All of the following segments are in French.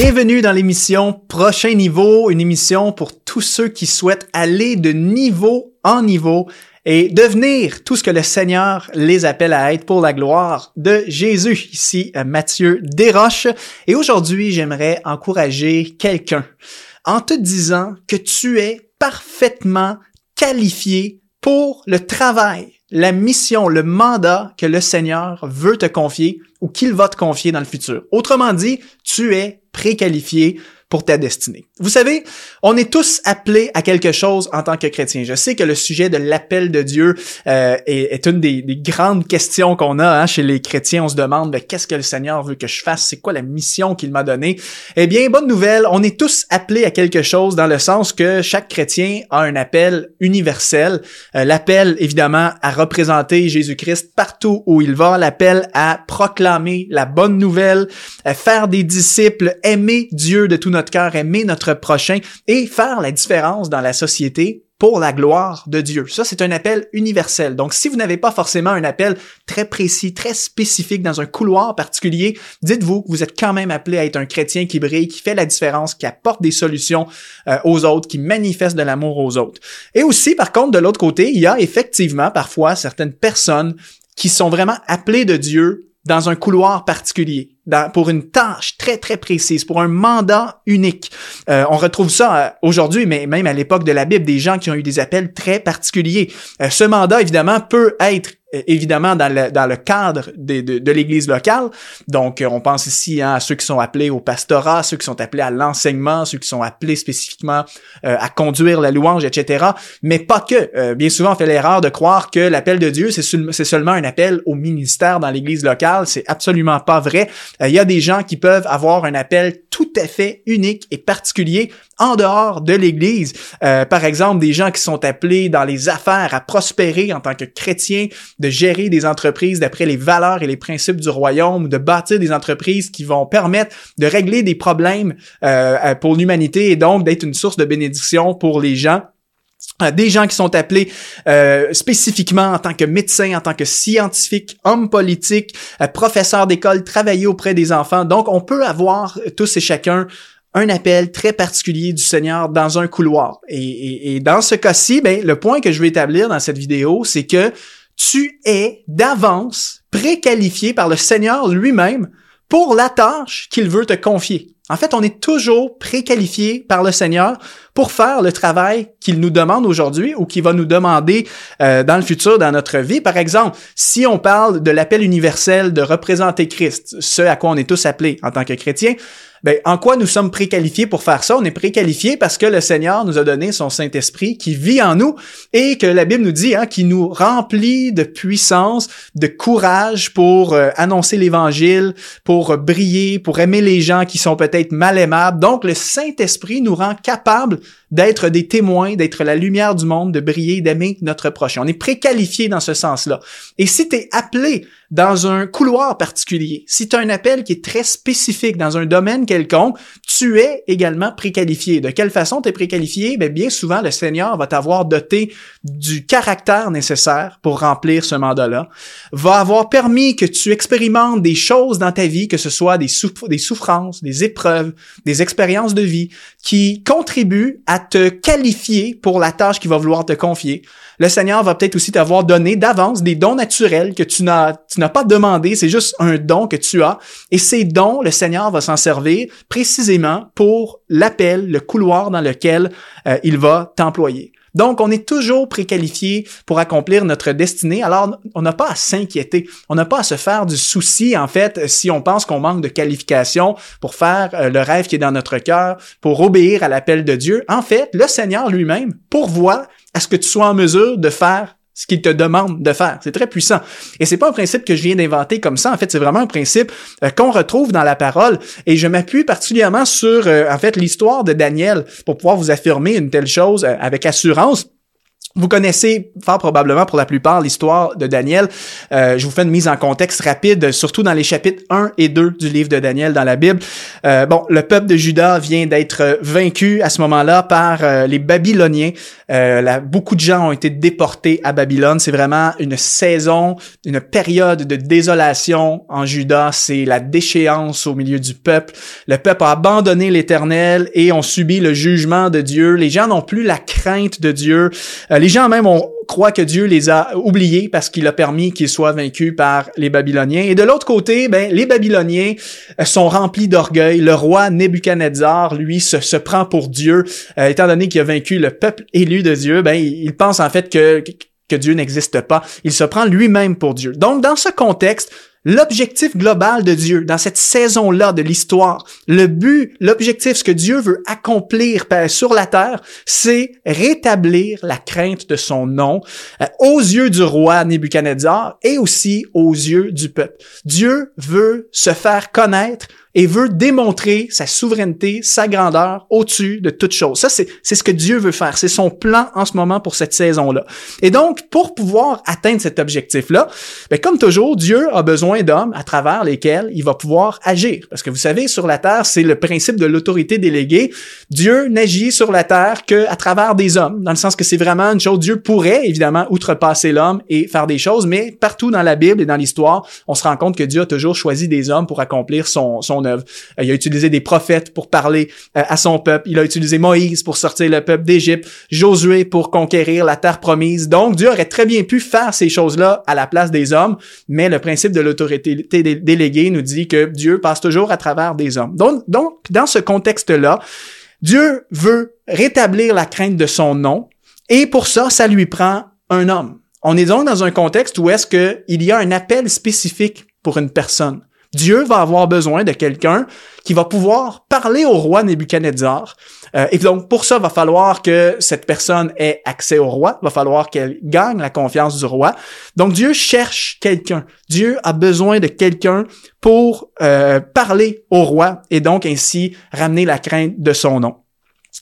Bienvenue dans l'émission Prochain Niveau, une émission pour tous ceux qui souhaitent aller de niveau en niveau et devenir tout ce que le Seigneur les appelle à être pour la gloire de Jésus. Ici euh, Mathieu Desroches et aujourd'hui j'aimerais encourager quelqu'un en te disant que tu es parfaitement qualifié pour le travail, la mission, le mandat que le Seigneur veut te confier ou qu'il va te confier dans le futur. Autrement dit, tu es préqualifié pour ta destinée. Vous savez, on est tous appelés à quelque chose en tant que chrétien. Je sais que le sujet de l'appel de Dieu euh, est, une des, grandes questions qu'on a hein, chez les chrétiens. On se demande ben, qu'est-ce que le Seigneur veut que je fasse, c'est quoi la mission qu'il m'a donnée? Eh bien, bonne nouvelle, on est tous appelés à quelque chose dans le sens que chaque chrétien a un appel universel. Euh, l'appel, évidemment, à représenter Jésus-Christ partout où il va. L'appel à proclamer la bonne nouvelle, à faire des disciples, aimer Dieu de tout notre cœur, aimer notre prochain et faire la différence dans la société pour la gloire de Dieu. Ça, c'est un appel universel. Donc, si vous n'avez pas forcément un appel très précis, très spécifique dans un couloir particulier, dites-vous que vous êtes quand même appelé à être un chrétien qui brille, qui fait la différence, qui apporte des solutions euh, aux autres, qui manifeste de l'amour aux autres. Et aussi, par contre, de l'autre côté, il y a effectivement parfois certaines personnes qui sont vraiment appelées de Dieu dans un couloir particulier, pour une tâche très très précise, pour un mandat unique. Euh, on retrouve ça euh, aujourd'hui, mais même à l'époque de la Bible, des gens qui ont eu des appels très particuliers. Euh, ce mandat, évidemment, peut être euh, évidemment dans le, cadre de, l'Église locale. Donc, euh, on pense ici hein, à ceux qui sont appelés au pastorat, ceux qui sont appelés à l'enseignement, ceux qui sont appelés spécifiquement euh, à conduire la louange, etc. Mais pas que. bien souvent, on fait l'erreur de croire que l'appel de Dieu, c'est seulement un appel au ministère dans l'Église locale. C'est absolument pas vrai. Il y a des gens qui peuvent avoir un appel tout à fait unique et particulier en dehors de l'Église. par exemple, des gens qui sont appelés dans les affaires à prospérer en tant que chrétiens, de gérer des entreprises d'après les valeurs et les principes du royaume, de bâtir des entreprises qui vont permettre de régler des problèmes euh, euh, pour l'humanité et donc d'être une source de bénédiction pour les gens euh, des gens qui sont appelés spécifiquement en tant que médecins, en tant que scientifiques, hommes politiques, professeurs d'école, travailler auprès des enfants. Donc, on peut avoir tous et chacun un appel très particulier du Seigneur dans un couloir. Et, et dans ce cas-ci, ben, le point que je veux établir dans cette vidéo, c'est que tu es d'avance préqualifié par le Seigneur lui-même pour la tâche qu'il veut te confier. En fait, on est toujours préqualifié par le Seigneur pour faire le travail qu'il nous demande aujourd'hui ou qu'il va nous demander euh, dans le futur, dans notre vie. Par exemple, si on parle de l'appel universel de représenter Christ, ce à quoi on est tous appelés en tant que chrétiens, ben, en quoi nous sommes préqualifiés pour faire ça? On est préqualifiés parce que le Seigneur nous a donné son Saint-Esprit qui vit en nous et que la Bible nous dit, hein, qui nous remplit de puissance, de courage pour euh, annoncer l'Évangile, pour briller, pour aimer les gens qui sont peut-être mal aimables. Donc, le Saint-Esprit nous rend capables d'être des témoins, d'être la lumière du monde, de briller, d'aimer notre prochain. On est préqualifié dans ce sens-là. Et si tu es appelé dans un couloir particulier, si tu as un appel qui est très spécifique dans un domaine quelconque, tu es également préqualifié. De quelle façon tu es préqualifié? Bien, bien souvent, le Seigneur va t'avoir doté du caractère nécessaire pour remplir ce mandat-là, va avoir permis que tu expérimentes des choses dans ta vie, que ce soit des, des souffrances, des épreuves, des expériences de vie, qui contribuent à te qualifier pour la tâche qu'il va vouloir te confier. Le Seigneur va peut-être aussi t'avoir donné d'avance des dons naturels que tu n'as, tu n'as pas demandé, c'est juste un don que tu as. Et ces dons, le Seigneur va s'en servir précisément pour l'appel, le couloir dans lequel euh, il va t'employer. Donc, on est toujours préqualifié pour accomplir notre destinée. Alors, on n'a pas à s'inquiéter. On n'a pas à se faire du souci, en fait, si on pense qu'on manque de qualification pour faire euh, le rêve qui est dans notre cœur, pour obéir à l'appel de Dieu. En fait, le Seigneur lui-même pourvoit à ce que tu sois en mesure de faire ce qu'il te demande de faire. C'est très puissant. Et c'est pas un principe que je viens d'inventer comme ça. En fait, c'est vraiment un principe euh, qu'on retrouve dans la parole. Et je m'appuie particulièrement sur, euh, en fait, l'histoire de Daniel pour pouvoir vous affirmer une telle chose euh, avec assurance. Vous connaissez fort probablement pour la plupart l'histoire de Daniel. Euh, je vous fais une mise en contexte rapide, surtout dans les chapitres 1 et 2 du livre de Daniel dans la Bible. Euh, bon, le peuple de Juda vient d'être vaincu à ce moment-là par euh, les Babyloniens. Euh, beaucoup de gens ont été déportés à Babylone. C'est vraiment une saison, une période de désolation en Juda. C'est la déchéance au milieu du peuple. Le peuple a abandonné l'Éternel et ont subi le jugement de Dieu. Les gens n'ont plus la crainte de Dieu. Euh, les gens même ont croient que Dieu les a oubliés parce qu'il a permis qu'ils soient vaincus par les Babyloniens. Et de l'autre côté, ben, les Babyloniens euh, sont remplis d'orgueil. Le roi Nebuchadnezzar, lui, se, prend pour Dieu. Euh, étant donné qu'il a vaincu le peuple élu de Dieu, ben, il, pense en fait que Dieu n'existe pas. Il se prend lui-même pour Dieu. Donc, dans ce contexte, L'objectif global de Dieu dans cette saison-là de l'histoire, le but, l'objectif, ce que Dieu veut accomplir sur la terre, c'est rétablir la crainte de son nom euh, aux yeux du roi Nebuchadnezzar et aussi aux yeux du peuple. Dieu veut se faire connaître et veut démontrer sa souveraineté, sa grandeur au-dessus de toute chose. Ça, c'est, ce que Dieu veut faire. C'est son plan en ce moment pour cette saison-là. Et donc, pour pouvoir atteindre cet objectif-là, ben, comme toujours, Dieu a besoin d'hommes à travers lesquels il va pouvoir agir. Parce que vous savez, sur la terre, c'est le principe de l'autorité déléguée. Dieu n'agit sur la terre que à travers des hommes, dans le sens que c'est vraiment une chose. Dieu pourrait, évidemment, outrepasser l'homme et faire des choses, mais partout dans la Bible et dans l'histoire, on se rend compte que Dieu a toujours choisi des hommes pour accomplir son, son euh, il a utilisé des prophètes pour parler euh, à son peuple. Il a utilisé Moïse pour sortir le peuple d'Égypte, Josué pour conquérir la terre promise. Donc, Dieu aurait très bien pu faire ces choses-là à la place des hommes, mais le principe de l'autorité déléguée nous dit que Dieu passe toujours à travers des hommes. Donc, donc dans ce contexte-là, Dieu veut rétablir la crainte de son nom, et pour ça, ça lui prend un homme. On est donc dans un contexte où est-ce qu'il y a un appel spécifique pour une personne. Dieu va avoir besoin de quelqu'un qui va pouvoir parler au roi Nebuchadnezzar. Euh, et donc, pour ça, va falloir que cette personne ait accès au roi, va falloir qu'elle gagne la confiance du roi. Donc, Dieu cherche quelqu'un. Dieu a besoin de quelqu'un pour euh, parler au roi et donc ainsi ramener la crainte de son nom.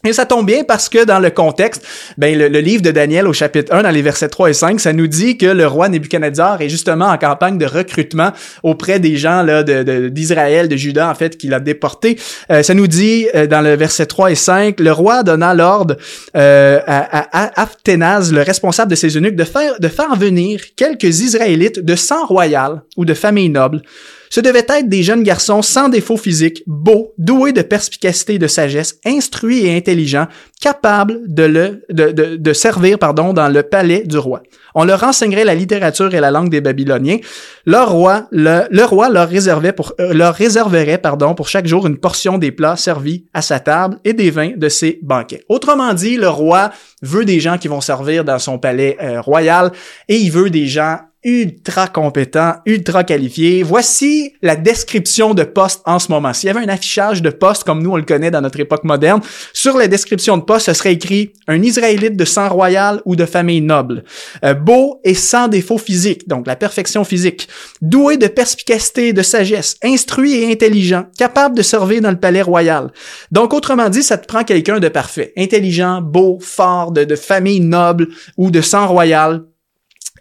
Et ça tombe bien parce que dans le contexte, ben le, livre de Daniel au chapitre 1, dans les versets 3 et 5, ça nous dit que le roi Nebuchadnezzar est justement en campagne de recrutement auprès des gens là d'Israël, de, Juda en fait, qu'il a déporté. Euh, ça nous dit euh, dans le verset 3 et 5, le roi donna l'ordre euh, à, à, le responsable de ses eunuques, de faire, de faire venir quelques Israélites de sang royal ou de famille noble ce devaient être des jeunes garçons sans défaut physique, beaux, doués de perspicacité et de sagesse, instruits et intelligents, capables de, le, de, de, de, servir pardon, dans le palais du roi. On leur enseignerait la littérature et la langue des Babyloniens. Roi, le, le roi leur, réservait pour, euh, leur réserverait pardon, pour chaque jour une portion des plats servis à sa table et des vins de ses banquets. Autrement dit, le roi veut des gens qui vont servir dans son palais euh, royal et il veut des gens ultra compétent, ultra qualifié. Voici la description de poste en ce moment. S'il y avait un affichage de poste comme nous on le connaît dans notre époque moderne, sur la description de poste, ce serait écrit un Israélite de sang royal ou de famille noble, euh, beau et sans défaut physique, donc la perfection physique, doué de perspicacité de sagesse, instruit et intelligent, capable de servir dans le palais royal. Donc autrement dit, ça te prend quelqu'un de parfait, intelligent, beau, fort, de famille noble ou de sang royal.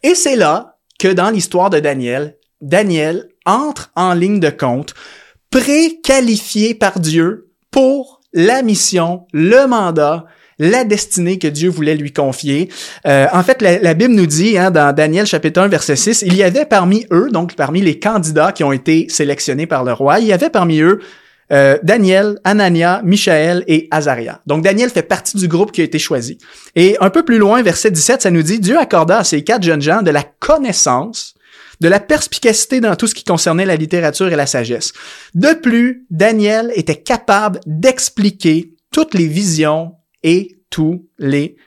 Et c'est là que dans l'histoire de Daniel, Daniel entre en ligne de compte préqualifié par Dieu pour la mission, le mandat, la destinée que Dieu voulait lui confier. Euh, en fait, la, Bible nous dit, hein, dans Daniel chapitre 1, verset 6, il y avait parmi eux, donc parmi les candidats qui ont été sélectionnés par le roi, il y avait parmi eux euh, Daniel, Anania, Michaël et Azaria. Donc Daniel fait partie du groupe qui a été choisi. Et un peu plus loin, verset 17, ça nous dit, Dieu accorda à ces quatre jeunes gens de la connaissance, de la perspicacité dans tout ce qui concernait la littérature et la sagesse. De plus, Daniel était capable d'expliquer toutes les visions et tous les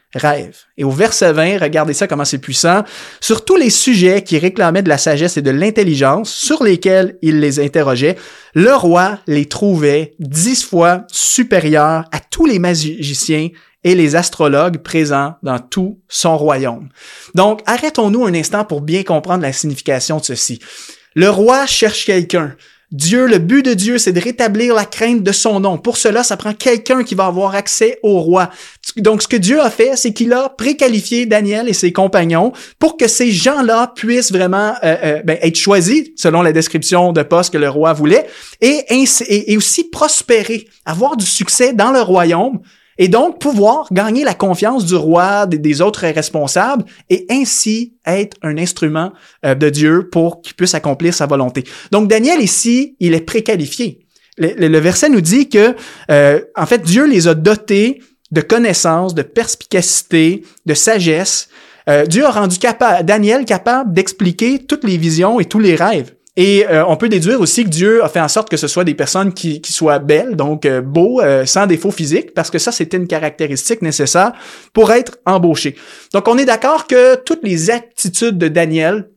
Et au verset 20, regardez ça comment c'est puissant, sur tous les sujets qui réclamaient de la sagesse et de l'intelligence, sur lesquels il les interrogeait, le roi les trouvait dix fois supérieurs à tous les magiciens et les astrologues présents dans tout son royaume. Donc, arrêtons-nous un instant pour bien comprendre la signification de ceci. Le roi cherche quelqu'un. Dieu, le but de Dieu, c'est de rétablir la crainte de son nom. Pour cela, ça prend quelqu'un qui va avoir accès au roi. Donc, ce que Dieu a fait, c'est qu'il a préqualifié Daniel et ses compagnons pour que ces gens-là puissent vraiment euh, euh, ben, être choisis selon la description de poste que le roi voulait et, et aussi prospérer, avoir du succès dans le royaume et donc pouvoir gagner la confiance du roi, des, autres responsables, et ainsi être un instrument euh, de Dieu pour qu'il puisse accomplir sa volonté. Donc Daniel ici, il est préqualifié. Le, le, verset nous dit que, euh, en fait, Dieu les a dotés de connaissances, de perspicacité, de sagesse. Euh, Dieu a rendu capable, Daniel capable d'expliquer toutes les visions et tous les rêves. Et euh, on peut déduire aussi que Dieu a fait en sorte que ce soit des personnes qui, soient belles, donc euh, beaux, euh, sans défaut physique, parce que ça, c'était une caractéristique nécessaire pour être embauché. Donc, on est d'accord que toutes les attitudes de Daniel,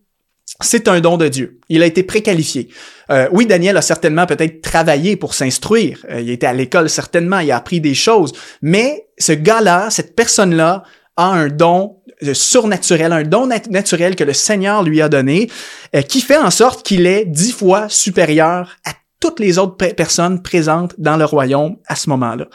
c'est un don de Dieu. Il a été préqualifié. Euh, oui, Daniel a certainement peut-être travaillé pour s'instruire. il était à l'école certainement, il a appris des choses. Mais ce gars-là, cette personne-là, a un don surnaturel, un don naturel que le Seigneur lui a donné, euh, qui fait en sorte qu'il est dix fois supérieur à toutes les autres personnes présentes dans le royaume à ce moment-là.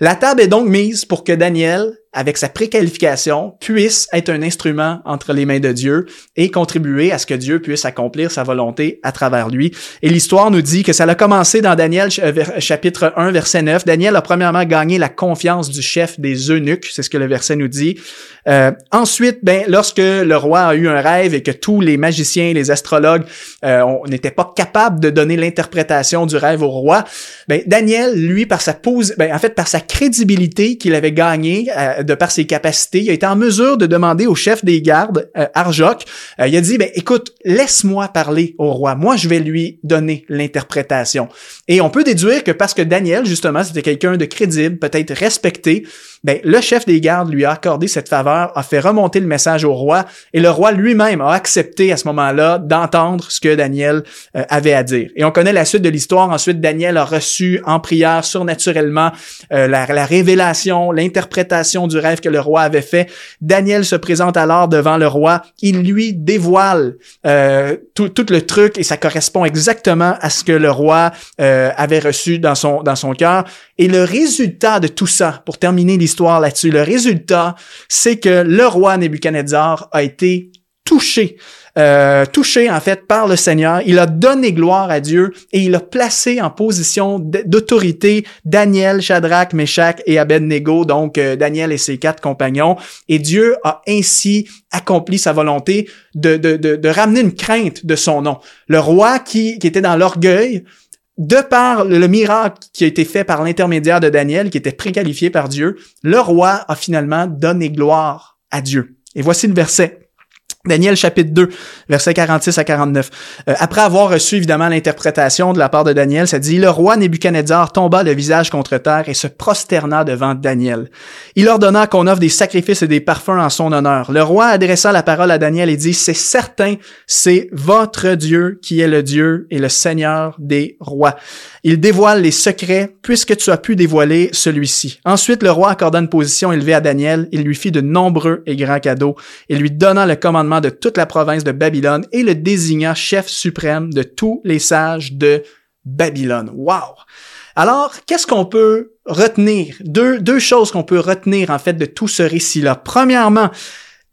La table est donc mise pour que Daniel avec sa préqualification, puisse être un instrument entre les mains de Dieu et contribuer à ce que Dieu puisse accomplir sa volonté à travers lui. Et l'histoire nous dit que ça a commencé dans Daniel euh, chapitre 1 verset 9. Daniel a premièrement gagné la confiance du chef des eunuques, c'est ce que le verset nous dit. Euh, ensuite, ben lorsque le roi a eu un rêve et que tous les magiciens, les astrologues, euh, on n'était pas capables de donner l'interprétation du rêve au roi, ben Daniel, lui, par sa pose, ben en fait par sa crédibilité qu'il avait gagnée euh, de par ses capacités, il a été en mesure de demander au chef des gardes, euh, Arjoc, euh, il a dit, ben, écoute, laisse-moi parler au roi, moi je vais lui donner l'interprétation. Et on peut déduire que parce que Daniel, justement, c'était quelqu'un de crédible, peut-être respecté, ben, le chef des gardes lui a accordé cette faveur, a fait remonter le message au roi, et le roi lui-même a accepté à ce moment-là d'entendre ce que Daniel euh, avait à dire. Et on connaît la suite de l'histoire. Ensuite, Daniel a reçu en prière surnaturellement euh, la, la, révélation, l'interprétation du rêve que le roi avait fait. Daniel se présente alors devant le roi. Il lui dévoile euh, tout, le truc et ça correspond exactement à ce que le roi avait reçu dans son dans son cœur. Et le résultat de tout ça, pour terminer l'histoire là-dessus, le résultat, c'est que le roi Nebuchadnezzar a été touché, euh, touché en fait par le Seigneur. Il a donné gloire à Dieu et il a placé en position d'autorité Daniel, Shadrach, Meshach et Abednego, donc euh, Daniel et ses quatre compagnons. Et Dieu a ainsi accompli sa volonté de, ramener une crainte de son nom. Le roi qui, qui était dans l'orgueil, de par le miracle qui a été fait par l'intermédiaire de Daniel, qui était préqualifié par Dieu, le roi a finalement donné gloire à Dieu. Et voici le verset. Daniel chapitre 2, versets 46 à 49. Euh, après avoir reçu évidemment l'interprétation de la part de Daniel, ça dit, le roi Nebuchadnezzar tomba le visage contre terre et se prosterna devant Daniel. Il ordonna qu'on offre des sacrifices et des parfums en son honneur. Le roi adressa la parole à Daniel et dit, c'est certain, c'est votre Dieu qui est le Dieu et le Seigneur des rois. Il dévoile les secrets puisque tu as pu dévoiler celui-ci. Ensuite, le roi accorda une position élevée à Daniel. Il lui fit de nombreux et grands cadeaux et lui donna le commandement de toute la province de Babylone et le désigna chef suprême de tous les sages de Babylone. Wow! Alors, qu'est-ce qu'on peut retenir? Deux, deux choses qu'on peut retenir, en fait, de tout ce récit-là. Premièrement,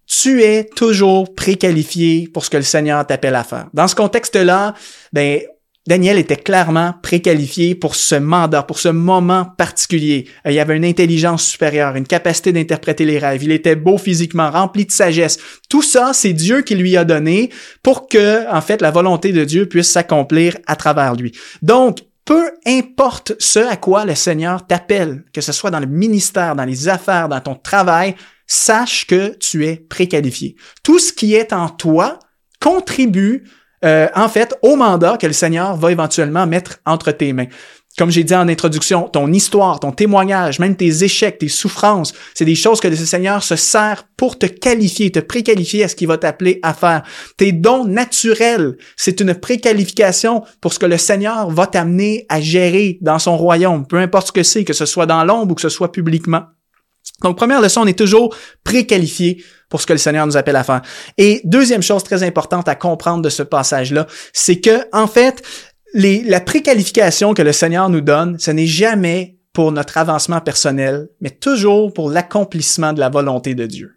tu es toujours préqualifié pour ce que le Seigneur t'appelle à faire. Dans ce contexte-là, ben, Daniel était clairement préqualifié pour ce mandat, pour ce moment particulier. Euh, il avait une intelligence supérieure, une capacité d'interpréter les rêves. Il était beau physiquement, rempli de sagesse. Tout ça, c'est Dieu qui lui a donné pour que, en fait, la volonté de Dieu puisse s'accomplir à travers lui. Donc, peu importe ce à quoi le Seigneur t'appelle, que ce soit dans le ministère, dans les affaires, dans ton travail, sache que tu es préqualifié. Tout ce qui est en toi contribue euh, en fait, au mandat que le Seigneur va éventuellement mettre entre tes mains. Comme j'ai dit en introduction, ton histoire, ton témoignage, même tes échecs, tes souffrances, c'est des choses que le Seigneur se sert pour te qualifier, te préqualifier à ce qu'il va t'appeler à faire. Tes dons naturels, c'est une préqualification pour ce que le Seigneur va t'amener à gérer dans son royaume, peu importe ce que c'est, que ce soit dans l'ombre ou que ce soit publiquement. Donc, première leçon, on est toujours préqualifié pour ce que le Seigneur nous appelle à faire. Et deuxième chose très importante à comprendre de ce passage-là, c'est que, en fait, la préqualification que le Seigneur nous donne, ce n'est jamais pour notre avancement personnel, mais toujours pour l'accomplissement de la volonté de Dieu.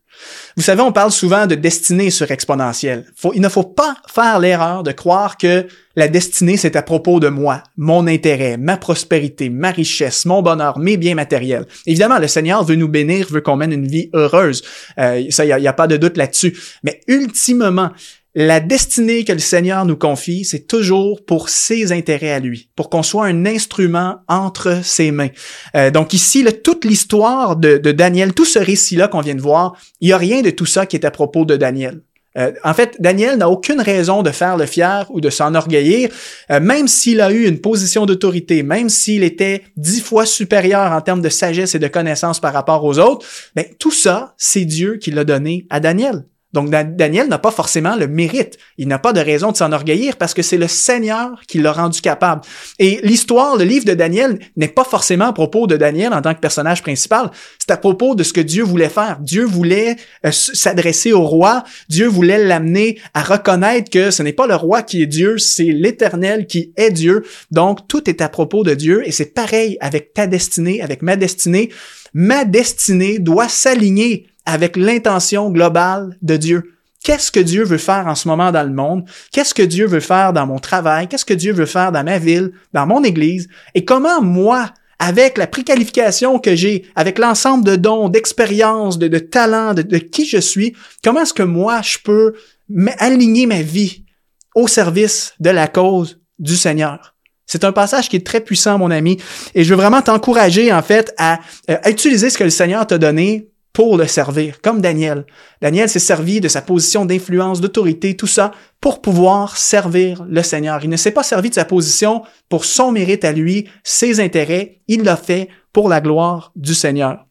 Vous savez, on parle souvent de destinée sur exponentielle. il ne faut pas faire l'erreur de croire que la destinée, c'est à propos de moi, mon intérêt, ma prospérité, ma richesse, mon bonheur, mes biens matériels. Évidemment, le Seigneur veut nous bénir, veut qu'on mène une vie heureuse. Euh, ça, il n'y a, a pas de doute là-dessus. Mais ultimement, la destinée que le Seigneur nous confie, c'est toujours pour ses intérêts à lui, pour qu'on soit un instrument entre ses mains. Euh, donc ici, toute l'histoire de, Daniel, tout ce récit-là qu'on vient de voir, il n'y a rien de tout ça qui est à propos de Daniel. Euh, en fait, Daniel n'a aucune raison de faire le fier ou de s'enorgueillir, euh, même s'il a eu une position d'autorité, même s'il était dix fois supérieur en termes de sagesse et de connaissance par rapport aux autres. Ben, tout ça, c'est Dieu qui l'a donné à Daniel. Donc Daniel n'a pas forcément le mérite. Il n'a pas de raison de s'enorgueillir parce que c'est le Seigneur qui l'a rendu capable. Et l'histoire, le livre de Daniel n'est pas forcément à propos de Daniel en tant que personnage principal. C'est à propos de ce que Dieu voulait faire. Dieu voulait euh, s'adresser au roi. Dieu voulait l'amener à reconnaître que ce n'est pas le roi qui est Dieu, c'est l'Éternel qui est Dieu. Donc tout est à propos de Dieu et c'est pareil avec ta destinée, avec ma destinée. Ma destinée doit s'aligner avec l'intention globale de Dieu. Qu'est-ce que Dieu veut faire en ce moment dans le monde? Qu'est-ce que Dieu veut faire dans mon travail? Qu'est-ce que Dieu veut faire dans ma ville, dans mon église? Et comment moi, avec la préqualification que j'ai, avec l'ensemble de dons, d'expériences, de, talents, de, qui je suis, comment est-ce que moi, je peux aligner ma vie au service de la cause du Seigneur? C'est un passage qui est très puissant, mon ami, et je veux vraiment t'encourager, en fait, à, à utiliser ce que le Seigneur t'a donné pour le servir, comme Daniel. Daniel s'est servi de sa position d'influence, d'autorité, tout ça, pour pouvoir servir le Seigneur. Il ne s'est pas servi de sa position pour son mérite à lui, ses intérêts, il l'a fait pour la gloire du Seigneur.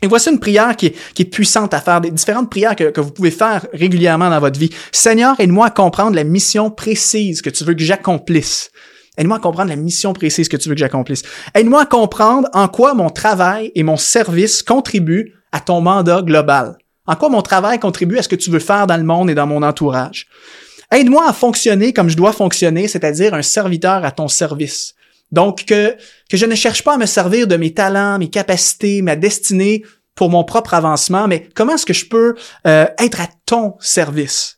Et voici une prière qui est, puissante à faire, des différentes prières que, vous pouvez faire régulièrement dans votre vie. Seigneur, aide-moi à comprendre la mission précise que tu veux que j'accomplisse. Aide-moi à comprendre la mission précise que tu veux que j'accomplisse. Aide-moi à comprendre en quoi mon travail et mon service contribuent à ton mandat global? En quoi mon travail contribue à ce que tu veux faire dans le monde et dans mon entourage? Aide-moi à fonctionner comme je dois fonctionner, c'est-à-dire un serviteur à ton service. Donc, que, que je ne cherche pas à me servir de mes talents, mes capacités, ma destinée pour mon propre avancement, mais comment est-ce que je peux euh, être à ton service?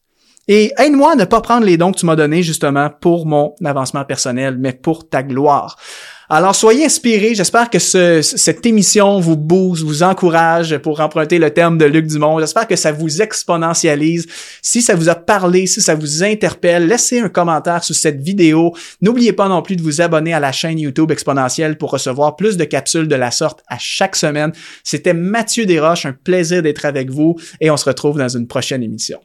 Et aide-moi à ne pas prendre les dons que tu m'as donnés justement pour mon avancement personnel, mais pour ta gloire. Alors soyez inspirés. J'espère que cette émission vous booste, vous encourage, pour emprunter le terme de Luc Dumont. J'espère que ça vous exponentialise. Si ça vous a parlé, si ça vous interpelle, laissez un commentaire sous cette vidéo. N'oubliez pas non plus de vous abonner à la chaîne YouTube Exponentielle pour recevoir plus de capsules de la sorte à chaque semaine. C'était Mathieu Desroches, un plaisir d'être avec vous et on se retrouve dans une prochaine émission.